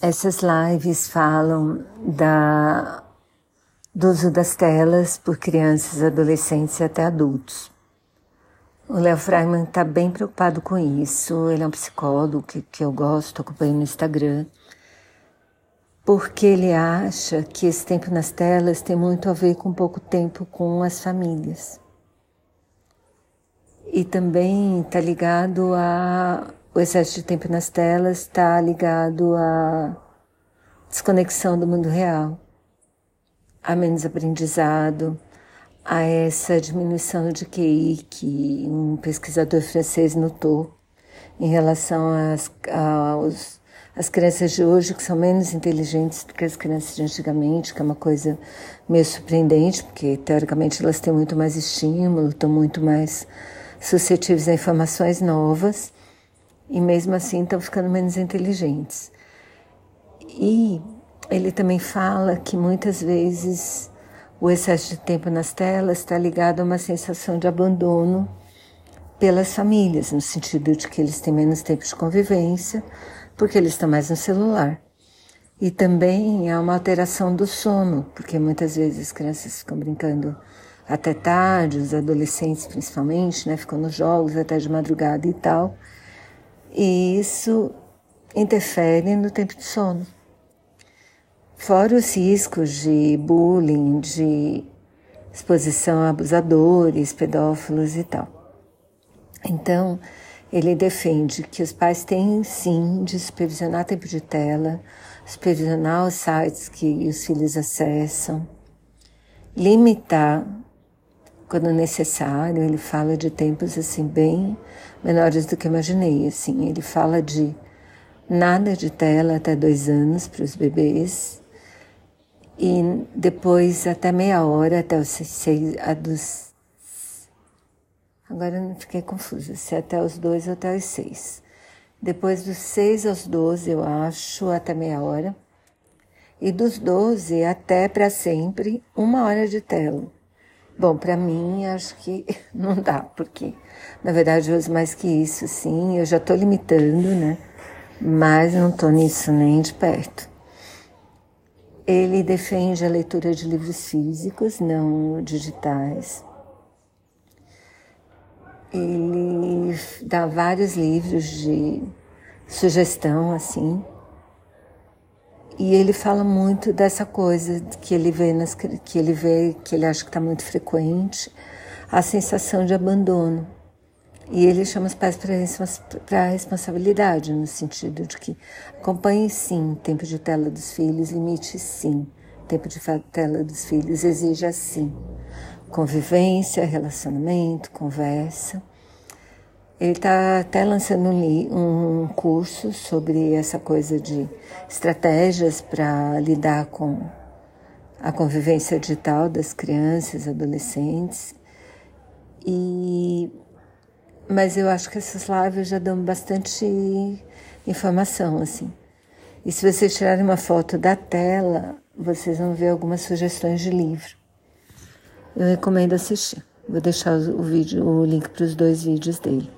Essas lives falam da, do uso das telas por crianças, adolescentes e até adultos. O Léo Freiman está bem preocupado com isso. Ele é um psicólogo que, que eu gosto, acompanho no Instagram, porque ele acha que esse tempo nas telas tem muito a ver com pouco tempo com as famílias. E também está ligado a o excesso de tempo nas telas está ligado à desconexão do mundo real, a menos aprendizado, a essa diminuição de QI que um pesquisador francês notou em relação às, aos, às crianças de hoje, que são menos inteligentes do que as crianças de antigamente, que é uma coisa meio surpreendente, porque teoricamente elas têm muito mais estímulo, estão muito mais suscetíveis a informações novas e mesmo assim estão ficando menos inteligentes. E ele também fala que muitas vezes o excesso de tempo nas telas está ligado a uma sensação de abandono pelas famílias, no sentido de que eles têm menos tempo de convivência, porque eles estão mais no celular. E também há uma alteração do sono, porque muitas vezes as crianças ficam brincando até tarde, os adolescentes principalmente, né, ficam nos jogos até de madrugada e tal e isso interfere no tempo de sono. Fora os riscos de bullying, de exposição a abusadores, pedófilos e tal. Então, ele defende que os pais têm sim de supervisionar tempo de tela, supervisionar os sites que os filhos acessam, limitar quando necessário, ele fala de tempos assim bem menores do que imaginei. Assim, ele fala de nada de tela até dois anos para os bebês e depois até meia hora até os seis, a dos agora eu fiquei confusa se é até os dois ou até os seis. Depois dos seis aos doze, eu acho, até meia hora. E dos doze até para sempre, uma hora de tela. Bom, para mim acho que não dá, porque na verdade eu uso mais que isso, sim, eu já estou limitando, né? Mas não estou nisso nem de perto. Ele defende a leitura de livros físicos, não digitais. Ele dá vários livros de sugestão, assim, e ele fala muito dessa coisa que ele vê nas, que ele vê que ele acha que está muito frequente, a sensação de abandono. E ele chama os pais para a responsabilidade, no sentido de que acompanhe sim tempo de tela dos filhos, limite sim tempo de tela dos filhos, exija sim convivência, relacionamento, conversa. Ele está até lançando um, curso sobre essa coisa de estratégias para lidar com a convivência digital das crianças, adolescentes. E mas eu acho que essas lives já dão bastante informação assim. E se vocês tirarem uma foto da tela, vocês vão ver algumas sugestões de livro. Eu recomendo assistir. Vou deixar o vídeo, o link para os dois vídeos dele.